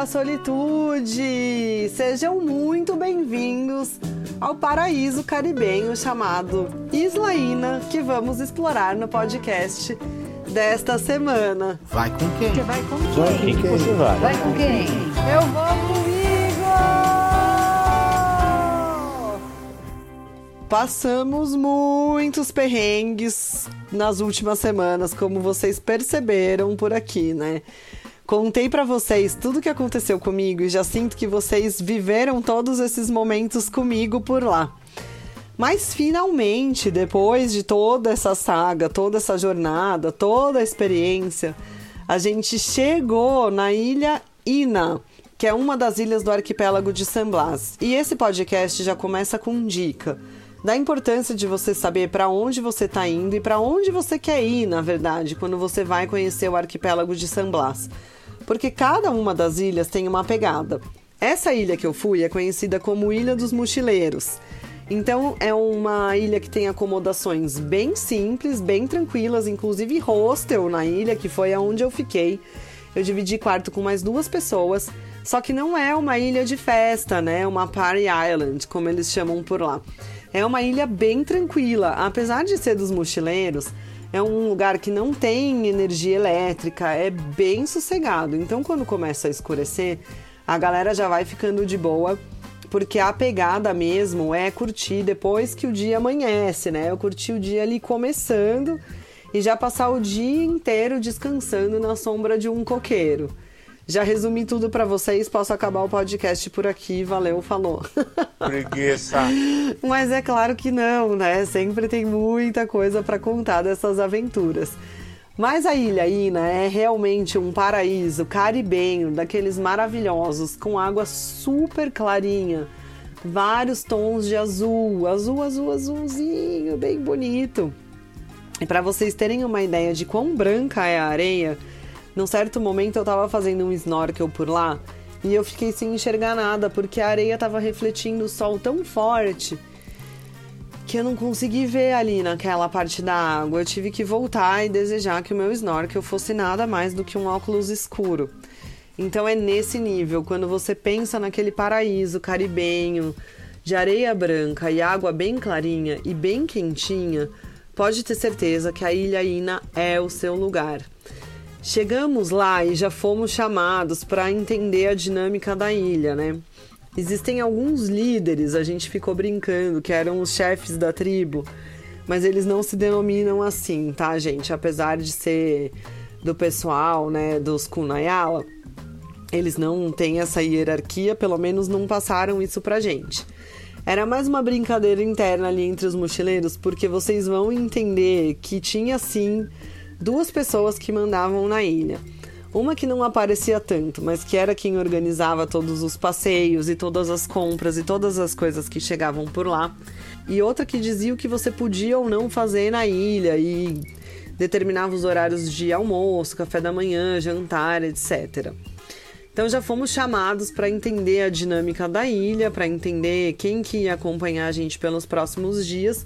da solitude! Sejam muito bem-vindos ao paraíso caribenho chamado Isla Ina, que vamos explorar no podcast desta semana. Vai com quem? Você vai com Vai quem? com quem você vai? Vai com quem? Eu vou comigo! Passamos muitos perrengues nas últimas semanas, como vocês perceberam por aqui, né? Contei pra vocês tudo o que aconteceu comigo e já sinto que vocês viveram todos esses momentos comigo por lá. Mas finalmente, depois de toda essa saga, toda essa jornada, toda a experiência, a gente chegou na ilha Ina, que é uma das ilhas do arquipélago de San Blas. E esse podcast já começa com dica da importância de você saber para onde você está indo e para onde você quer ir, na verdade, quando você vai conhecer o arquipélago de San Blas. Porque cada uma das ilhas tem uma pegada. Essa ilha que eu fui é conhecida como Ilha dos Mochileiros. Então é uma ilha que tem acomodações bem simples, bem tranquilas, inclusive hostel na ilha, que foi aonde eu fiquei. Eu dividi quarto com mais duas pessoas, só que não é uma ilha de festa, né? É uma party island, como eles chamam por lá. É uma ilha bem tranquila, apesar de ser dos mochileiros. É um lugar que não tem energia elétrica, é bem sossegado. Então, quando começa a escurecer, a galera já vai ficando de boa porque a pegada mesmo é curtir depois que o dia amanhece, né? Eu curti o dia ali começando e já passar o dia inteiro descansando na sombra de um coqueiro. Já resumi tudo para vocês, posso acabar o podcast por aqui. Valeu, falou. Preguiça. Mas é claro que não, né? Sempre tem muita coisa para contar dessas aventuras. Mas a Ilha Ina é realmente um paraíso caribenho, daqueles maravilhosos, com água super clarinha, vários tons de azul, azul, azul, azulzinho, bem bonito. E para vocês terem uma ideia de quão branca é a areia, num certo momento eu tava fazendo um snorkel por lá e eu fiquei sem enxergar nada porque a areia tava refletindo o sol tão forte que eu não consegui ver ali naquela parte da água. Eu tive que voltar e desejar que o meu snorkel fosse nada mais do que um óculos escuro. Então é nesse nível, quando você pensa naquele paraíso caribenho, de areia branca e água bem clarinha e bem quentinha, pode ter certeza que a Ilha Ina é o seu lugar. Chegamos lá e já fomos chamados para entender a dinâmica da ilha, né? Existem alguns líderes, a gente ficou brincando, que eram os chefes da tribo, mas eles não se denominam assim, tá, gente? Apesar de ser do pessoal, né, dos Kunayala, eles não têm essa hierarquia, pelo menos não passaram isso pra gente. Era mais uma brincadeira interna ali entre os mochileiros, porque vocês vão entender que tinha sim duas pessoas que mandavam na ilha. Uma que não aparecia tanto, mas que era quem organizava todos os passeios e todas as compras e todas as coisas que chegavam por lá. E outra que dizia o que você podia ou não fazer na ilha e determinava os horários de almoço, café da manhã, jantar, etc. Então já fomos chamados para entender a dinâmica da ilha, para entender quem que ia acompanhar a gente pelos próximos dias.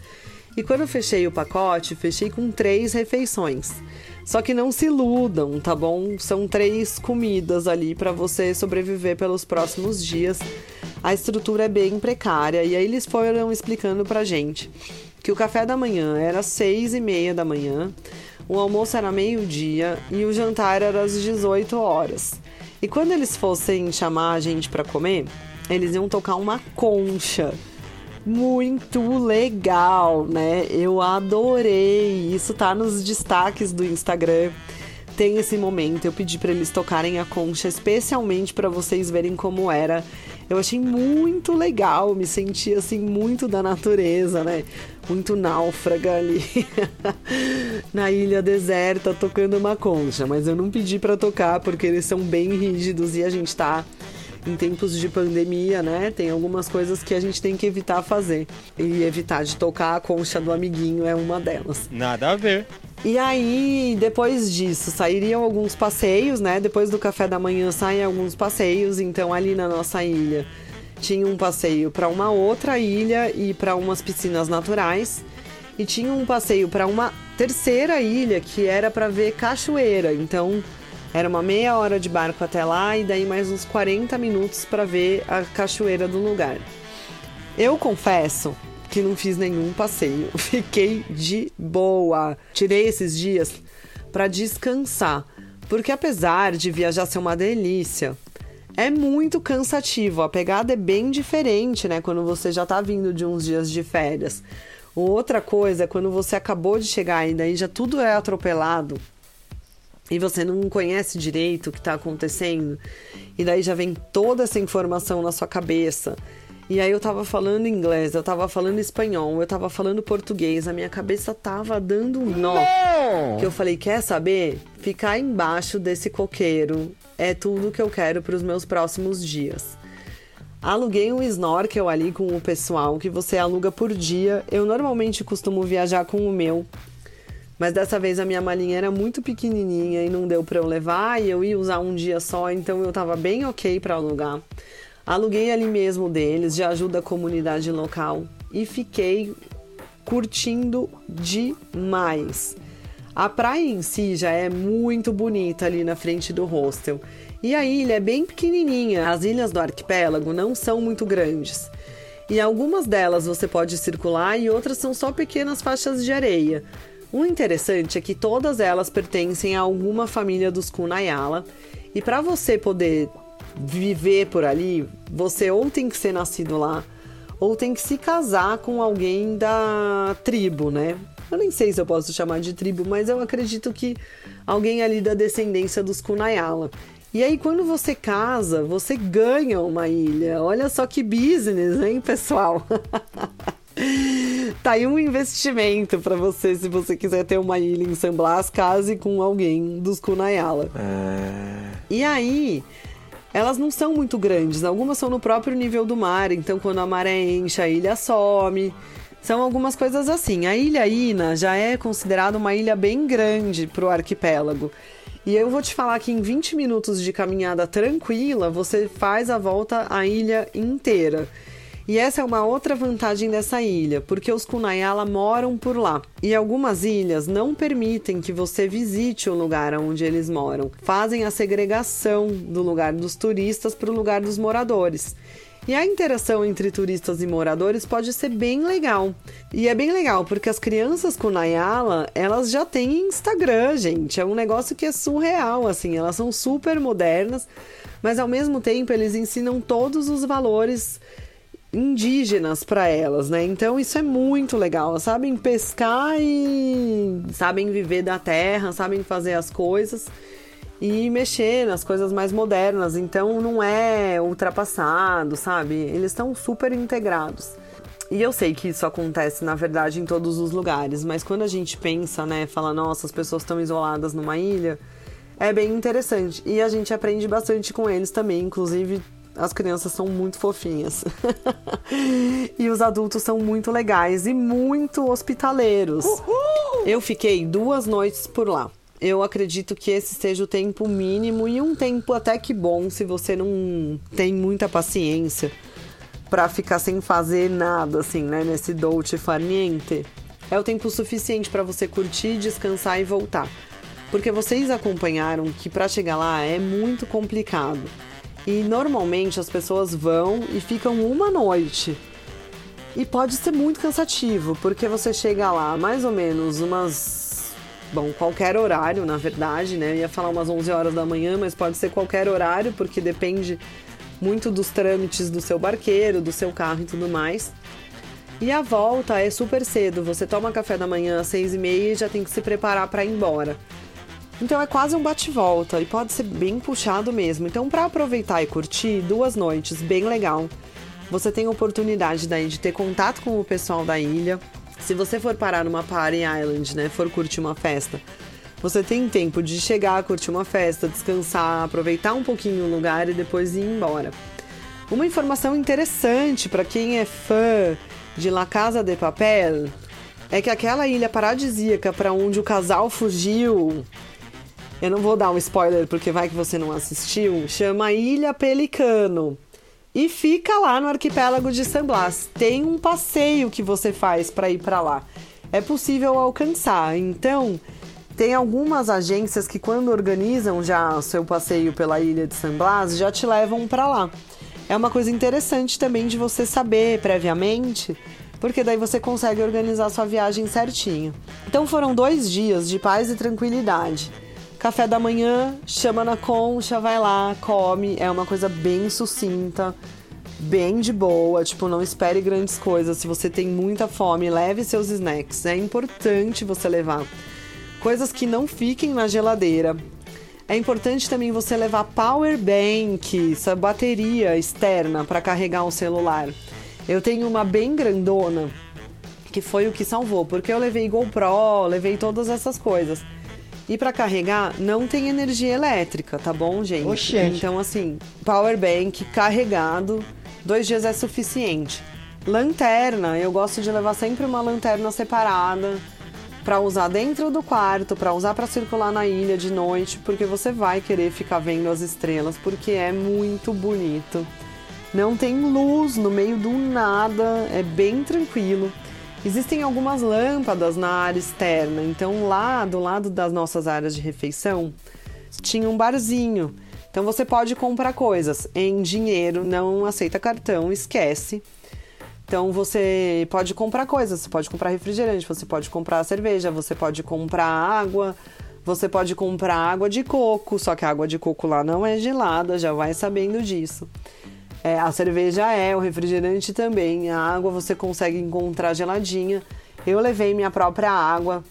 E quando eu fechei o pacote, fechei com três refeições. Só que não se iludam, tá bom? São três comidas ali para você sobreviver pelos próximos dias. A estrutura é bem precária e aí eles foram explicando pra gente que o café da manhã era seis e meia da manhã, o almoço era meio-dia e o jantar era às 18 horas. E quando eles fossem chamar a gente para comer, eles iam tocar uma concha muito legal, né? Eu adorei. Isso tá nos destaques do Instagram. Tem esse momento. Eu pedi para eles tocarem a concha especialmente para vocês verem como era. Eu achei muito legal, me senti assim muito da natureza, né? Muito náufraga ali na ilha deserta tocando uma concha, mas eu não pedi para tocar porque eles são bem rígidos e a gente tá em tempos de pandemia, né? Tem algumas coisas que a gente tem que evitar fazer. E evitar de tocar a concha do amiguinho é uma delas. Nada a ver. E aí, depois disso, sairiam alguns passeios, né? Depois do café da manhã saem alguns passeios. Então, ali na nossa ilha, tinha um passeio para uma outra ilha e para umas piscinas naturais. E tinha um passeio para uma terceira ilha que era para ver cachoeira. Então, Era uma meia hora de barco até lá e daí mais uns 40 minutos para ver a cachoeira do lugar. Eu confesso que não fiz nenhum passeio, fiquei de boa. Tirei esses dias para descansar, porque apesar de viajar ser uma delícia, é muito cansativo. A pegada é bem diferente, né? Quando você já tá vindo de uns dias de férias. Outra coisa é quando você acabou de chegar e daí já tudo é atropelado e você não conhece direito o que está acontecendo, e daí já vem toda essa informação na sua cabeça. E aí eu tava falando inglês, eu tava falando espanhol, eu tava falando português, a minha cabeça tava dando um nó. Não! Que eu falei, quer saber? Ficar embaixo desse coqueiro é tudo que eu quero para os meus próximos dias. Aluguei um snorkel ali com o pessoal que você aluga por dia. Eu normalmente costumo viajar com o meu, mas dessa vez a minha malinha era muito pequenininha e não deu para eu levar e eu ia usar um dia só, então eu tava bem ok para alugar. Aluguei ali mesmo deles, de ajuda à comunidade local e fiquei curtindo demais. A praia em si já é muito bonita ali na frente do hostel. E a ilha é bem pequenininha. As ilhas do arquipélago não são muito grandes. E algumas delas você pode circular e outras são só pequenas faixas de areia. O interessante é que todas elas pertencem a alguma família dos Kunayala. E para você poder viver por ali, você ou tem que ser nascido lá, ou tem que se casar com alguém da tribo, né? Eu nem sei se eu posso chamar de tribo, mas eu acredito que alguém ali da descendência dos Kunayala. E aí, quando você casa, você ganha uma ilha. Olha só que business, hein, pessoal? tá aí um investimento para você se você quiser ter uma ilha em San Blas, case com alguém dos Kunayala. É... E aí, elas não são muito grandes, algumas são no próprio nível do mar, então quando a maré enche, a ilha some. São algumas coisas assim. A ilha Ina já é considerada uma ilha bem grande para o arquipélago. E eu vou te falar que em 20 minutos de caminhada tranquila, você faz a volta à ilha inteira. E essa é uma outra vantagem dessa ilha, porque os Kunayala moram por lá. E algumas ilhas não permitem que você visite o lugar onde eles moram. Fazem a segregação do lugar dos turistas para o lugar dos moradores. E a interação entre turistas e moradores pode ser bem legal. E é bem legal porque as crianças com Nayala, elas já têm Instagram, gente. É um negócio que é surreal, assim. Elas são super modernas, mas ao mesmo tempo eles ensinam todos os valores indígenas para elas, né? Então isso é muito legal. Elas sabem pescar e sabem viver da terra, sabem fazer as coisas e mexer nas coisas mais modernas. Então não é ultrapassado, sabe? Eles estão super integrados. E eu sei que isso acontece, na verdade, em todos os lugares, mas quando a gente pensa, né, fala, nossa, as pessoas estão isoladas numa ilha, é bem interessante. E a gente aprende bastante com eles também, inclusive as crianças são muito fofinhas. e os adultos são muito legais e muito hospitaleiros. Uhul! Eu fiquei duas noites por lá. Eu acredito que esse seja o tempo mínimo e um tempo até que bom se você não tem muita paciência para ficar sem fazer nada assim, né, nesse dolce farniente. É o tempo suficiente para você curtir, descansar e voltar. Porque vocês acompanharam que para chegar lá é muito complicado. E normalmente as pessoas vão e ficam uma noite. E pode ser muito cansativo, porque você chega lá mais ou menos umas. Bom, qualquer horário, na verdade, né? Eu ia falar umas 11 horas da manhã, mas pode ser qualquer horário, porque depende muito dos trâmites do seu barqueiro, do seu carro e tudo mais. E a volta é super cedo. Você toma café da manhã às seis e meia e já tem que se preparar para ir embora. Então é quase um bate-volta e pode ser bem puxado mesmo. Então, para aproveitar e curtir duas noites, bem legal. Você tem a oportunidade daí de ter contato com o pessoal da ilha. Se você for parar numa party island, né, for curtir uma festa, você tem tempo de chegar, curtir uma festa, descansar, aproveitar um pouquinho o lugar e depois ir embora. Uma informação interessante para quem é fã de La Casa de Papel é que aquela ilha paradisíaca para onde o casal fugiu eu não vou dar um spoiler porque vai que você não assistiu. Chama Ilha Pelicano. E fica lá no arquipélago de San Blas. Tem um passeio que você faz para ir para lá. É possível alcançar. Então, Tem algumas agências que quando organizam já o seu passeio pela ilha de San Blas, já te levam para lá. É uma coisa interessante também de você saber previamente, porque daí você consegue organizar sua viagem certinho. Então foram dois dias de paz e tranquilidade. Café da manhã, chama na concha, vai lá, come. É uma coisa bem sucinta, bem de boa. Tipo, não espere grandes coisas. Se você tem muita fome, leve seus snacks. É importante você levar coisas que não fiquem na geladeira. É importante também você levar power bank, essa bateria externa para carregar o celular. Eu tenho uma bem grandona, que foi o que salvou, porque eu levei GoPro, levei todas essas coisas. E para carregar não tem energia elétrica, tá bom, gente? Oxente. Então assim, power bank carregado, dois dias é suficiente. Lanterna, eu gosto de levar sempre uma lanterna separada para usar dentro do quarto, para usar para circular na ilha de noite, porque você vai querer ficar vendo as estrelas, porque é muito bonito. Não tem luz no meio do nada, é bem tranquilo. Existem algumas lâmpadas na área externa, então lá do lado das nossas áreas de refeição tinha um barzinho. Então você pode comprar coisas em dinheiro, não aceita cartão, esquece. Então você pode comprar coisas, você pode comprar refrigerante, você pode comprar cerveja, você pode comprar água, você pode comprar água de coco, só que a água de coco lá não é gelada, já vai sabendo disso. É, a cerveja é, o refrigerante também, a água você consegue encontrar geladinha. Eu levei minha própria água,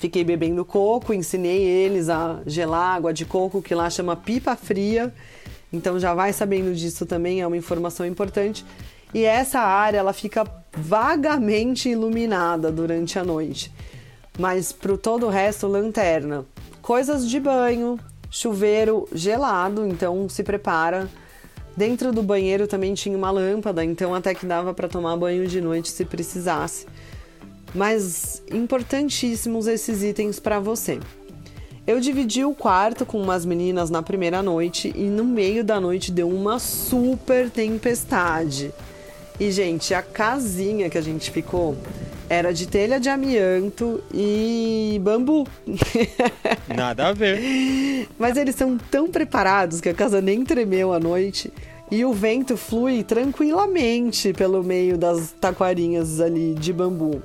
fiquei bebendo coco, ensinei eles a gelar água de coco, que lá chama pipa fria. Então já vai sabendo disso também, é uma informação importante. E essa área ela fica vagamente iluminada durante a noite. Mas para todo o resto, lanterna. Coisas de banho, chuveiro gelado, então se prepara. Dentro do banheiro também tinha uma lâmpada, então até que dava para tomar banho de noite se precisasse. Mas importantíssimos esses itens para você. Eu dividi o quarto com umas meninas na primeira noite e no meio da noite deu uma super tempestade. E, gente, a casinha que a gente ficou era de telha de amianto e bambu. Nada a ver. Mas eles são tão preparados que a casa nem tremeu à noite. E o vento flui tranquilamente pelo meio das taquarinhas ali de bambu.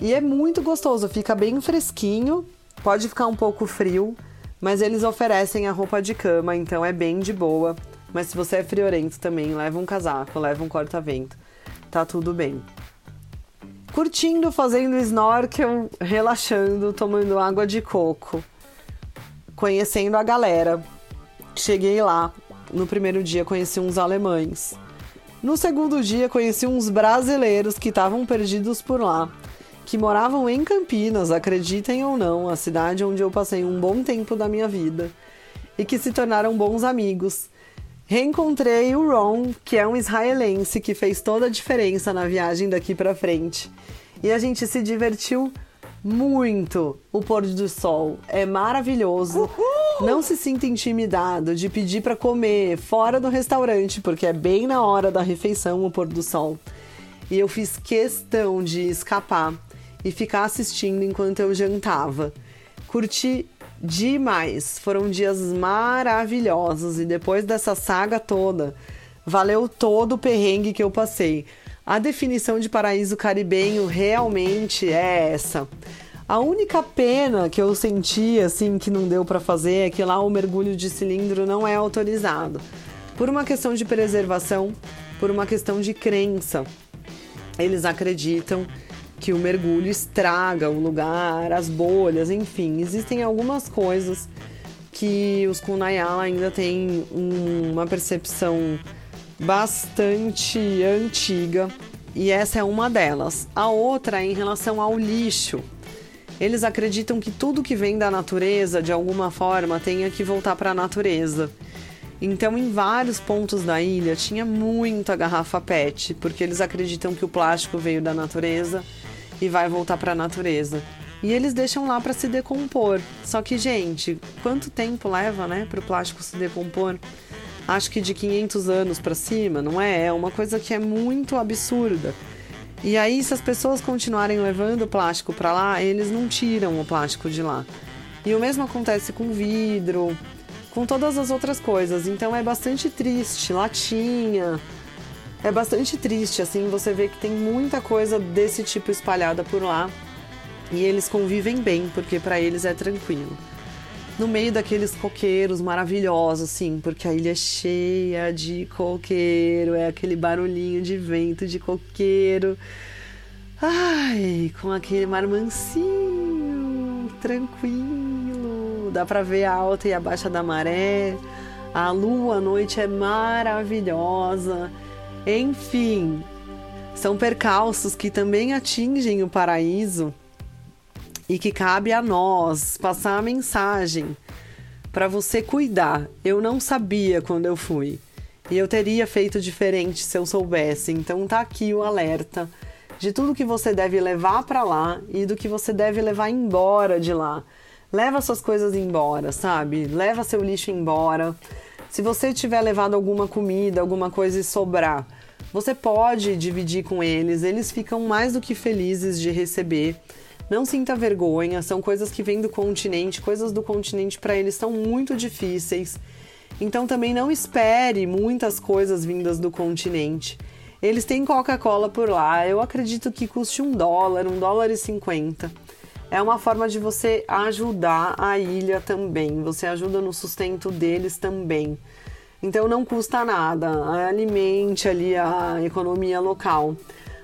E é muito gostoso, fica bem fresquinho, pode ficar um pouco frio, mas eles oferecem a roupa de cama, então é bem de boa. Mas se você é friorento também, leva um casaco, leva um corta-vento. Tá tudo bem. Curtindo, fazendo snorkel, relaxando, tomando água de coco. Conhecendo a galera. Cheguei lá. No primeiro dia conheci uns alemães. No segundo dia conheci uns brasileiros que estavam perdidos por lá, que moravam em Campinas, acreditem ou não, a cidade onde eu passei um bom tempo da minha vida, e que se tornaram bons amigos. Reencontrei o Ron, que é um israelense que fez toda a diferença na viagem daqui para frente. E a gente se divertiu muito. O pôr do sol é maravilhoso. Uhul! Não se sinta intimidado de pedir para comer fora do restaurante, porque é bem na hora da refeição o pôr do sol. E eu fiz questão de escapar e ficar assistindo enquanto eu jantava. Curti demais. Foram dias maravilhosos e depois dessa saga toda, valeu todo o perrengue que eu passei. A definição de paraíso caribenho realmente é essa. A única pena que eu senti assim que não deu para fazer é que lá o mergulho de cilindro não é autorizado. Por uma questão de preservação, por uma questão de crença. Eles acreditam que o mergulho estraga o lugar, as bolhas, enfim, existem algumas coisas que os Kunayala ainda têm uma percepção bastante antiga e essa é uma delas. A outra é em relação ao lixo. Eles acreditam que tudo que vem da natureza, de alguma forma, tenha que voltar para a natureza. Então, em vários pontos da ilha tinha muita garrafa PET, porque eles acreditam que o plástico veio da natureza e vai voltar para a natureza. E eles deixam lá para se decompor. Só que, gente, quanto tempo leva, né, para o plástico se decompor? Acho que de 500 anos para cima, não é? É uma coisa que é muito absurda. E aí, se as pessoas continuarem levando o plástico para lá, eles não tiram o plástico de lá. E o mesmo acontece com vidro, com todas as outras coisas. Então é bastante triste, latinha. É bastante triste, assim, você vê que tem muita coisa desse tipo espalhada por lá. E eles convivem bem, porque para eles é tranquilo. No meio daqueles coqueiros maravilhosos, sim, porque a ilha é cheia de coqueiro, é aquele barulhinho de vento de coqueiro. Ai, com aquele mar mansinho, tranquilo. Dá pra ver a alta e a baixa da maré. A lua à noite é maravilhosa. Enfim, são percalços que também atingem o paraíso e que cabe a nós passar a mensagem para você cuidar. Eu não sabia quando eu fui e eu teria feito diferente se eu soubesse. Então tá aqui o alerta de tudo que você deve levar para lá e do que você deve levar embora de lá. Leva suas coisas embora, sabe? Leva seu lixo embora. Se você tiver levado alguma comida, alguma coisa e sobrar, você pode dividir com eles. Eles ficam mais do que felizes de receber. Não sinta vergonha, são coisas que vêm do continente, coisas do continente para eles são muito difíceis. Então também não espere muitas coisas vindas do continente. Eles têm Coca-Cola por lá, eu acredito que custe um dólar, um dólar e cinquenta. É uma forma de você ajudar a ilha também, você ajuda no sustento deles também. Então não custa nada, alimente ali a economia local.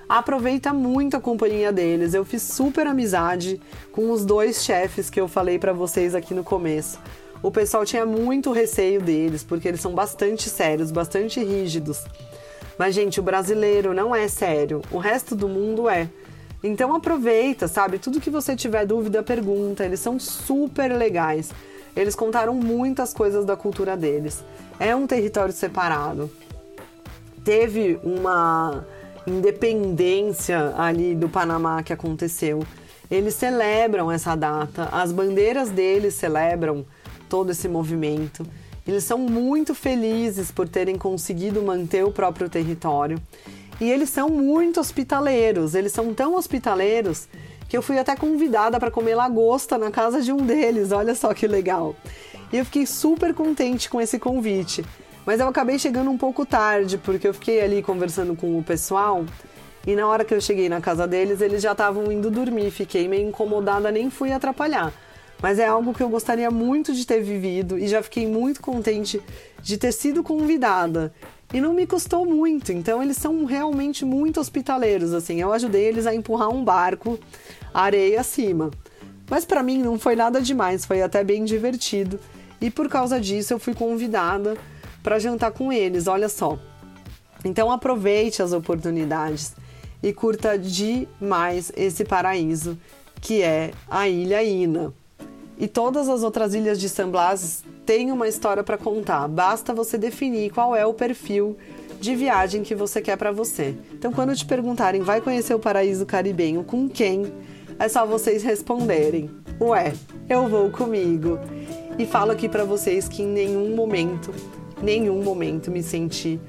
Aproveita muito a companhia deles. Eu fiz super amizade com os dois chefes que eu falei para vocês aqui no começo. O pessoal tinha muito receio deles, porque eles são bastante sérios, bastante rígidos. Mas, gente, o brasileiro não é sério, o resto do mundo é. Então aproveita, sabe? Tudo que você tiver dúvida, pergunta. Eles são super legais. Eles contaram muitas coisas da cultura deles. É um território separado. Teve uma independência ali do Panamá que aconteceu. Eles celebram essa data, as bandeiras deles celebram todo esse movimento. Eles são muito felizes por terem conseguido manter o próprio território. E eles são muito hospitaleiros, eles são tão hospitaleiros que eu fui até convidada para comer lagosta na casa de um deles, olha só que legal. E eu fiquei super contente com esse convite. Mas eu acabei chegando um pouco tarde, porque eu fiquei ali conversando com o pessoal e na hora que eu cheguei na casa deles, eles já estavam indo dormir. Fiquei meio incomodada, nem fui atrapalhar. Mas é algo que eu gostaria muito de ter vivido e já fiquei muito contente de ter sido convidada. E não me custou muito, então eles são realmente muito hospitaleiros, assim. Eu ajudei eles a empurrar um barco, areia acima. Mas para mim não foi nada demais, foi até bem divertido. E por causa disso eu fui convidada para jantar com eles, olha só. Então aproveite as oportunidades e curta demais esse paraíso que é a Ilha Ina. E todas as outras ilhas de San Blas têm uma história para contar. Basta você definir qual é o perfil de viagem que você quer para você. Então, quando te perguntarem, vai conhecer o paraíso caribenho com quem? É só vocês responderem: Ué, eu vou comigo. E falo aqui para vocês que em nenhum momento, nenhum momento me senti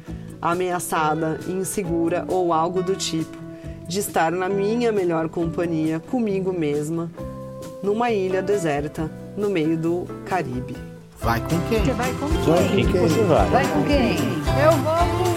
ameaçada, insegura ou algo do tipo de estar na minha melhor companhia comigo mesma numa ilha deserta no meio do Caribe. Vai com quem? Você vai com Vai quem? com quem? Vai com quem? Eu vou com